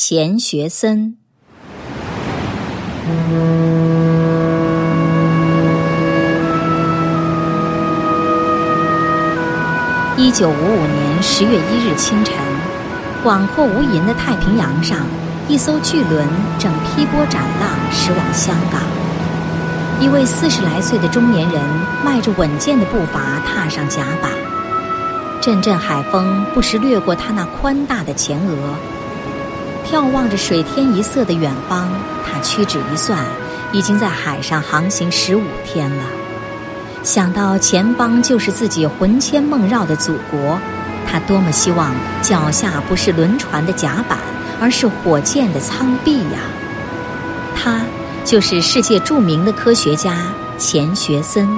钱学森。一九五五年十月一日清晨，广阔无垠的太平洋上，一艘巨轮正劈波斩浪驶往香港。一位四十来岁的中年人迈着稳健的步伐踏上甲板，阵阵海风不时掠过他那宽大的前额。眺望着水天一色的远方，他屈指一算，已经在海上航行十五天了。想到前方就是自己魂牵梦绕的祖国，他多么希望脚下不是轮船的甲板，而是火箭的舱壁呀！他就是世界著名的科学家钱学森。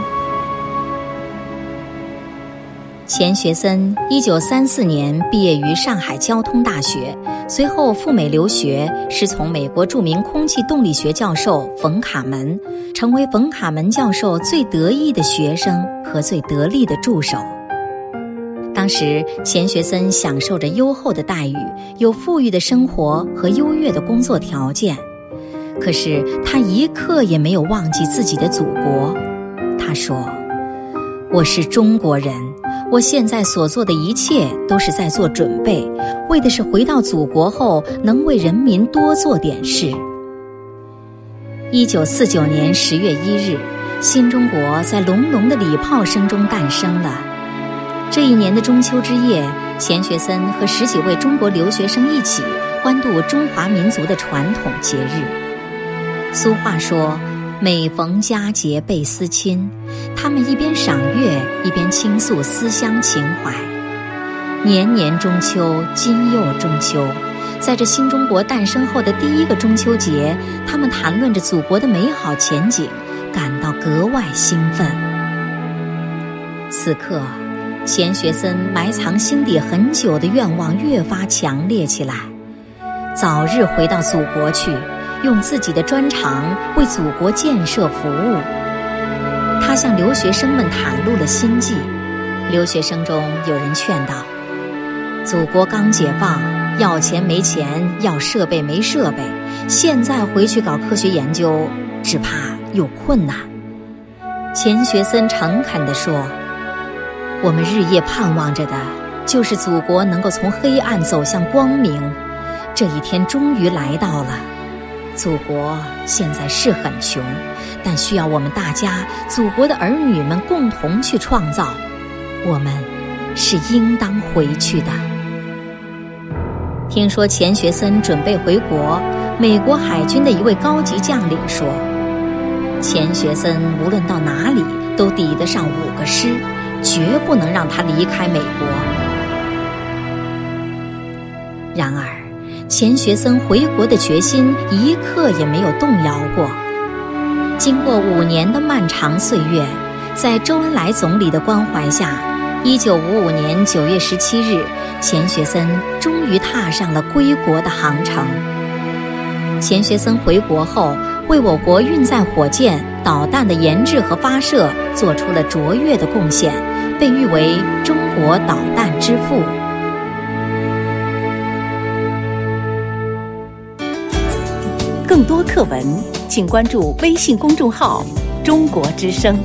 钱学森一九三四年毕业于上海交通大学，随后赴美留学，师从美国著名空气动力学教授冯卡门，成为冯卡门教授最得意的学生和最得力的助手。当时，钱学森享受着优厚的待遇，有富裕的生活和优越的工作条件，可是他一刻也没有忘记自己的祖国。他说：“我是中国人。”我现在所做的一切都是在做准备，为的是回到祖国后能为人民多做点事。一九四九年十月一日，新中国在隆隆的礼炮声中诞生了。这一年的中秋之夜，钱学森和十几位中国留学生一起欢度中华民族的传统节日。俗话说。每逢佳节倍思亲，他们一边赏月，一边倾诉思乡情怀。年年中秋，今又中秋，在这新中国诞生后的第一个中秋节，他们谈论着祖国的美好前景，感到格外兴奋。此刻，钱学森埋藏心底很久的愿望越发强烈起来，早日回到祖国去。用自己的专长为祖国建设服务，他向留学生们袒露了心迹。留学生中有人劝道：“祖国刚解放，要钱没钱，要设备没设备，现在回去搞科学研究，只怕有困难。”钱学森诚恳地说：“我们日夜盼望着的，就是祖国能够从黑暗走向光明，这一天终于来到了。”祖国现在是很穷，但需要我们大家祖国的儿女们共同去创造。我们是应当回去的。听说钱学森准备回国，美国海军的一位高级将领说：“钱学森无论到哪里都抵得上五个师，绝不能让他离开美国。”然而。钱学森回国的决心一刻也没有动摇过。经过五年的漫长岁月，在周恩来总理的关怀下，一九五五年九月十七日，钱学森终于踏上了归国的航程。钱学森回国后，为我国运载火箭、导弹的研制和发射做出了卓越的贡献，被誉为“中国导弹之父”。多课文，请关注微信公众号“中国之声”。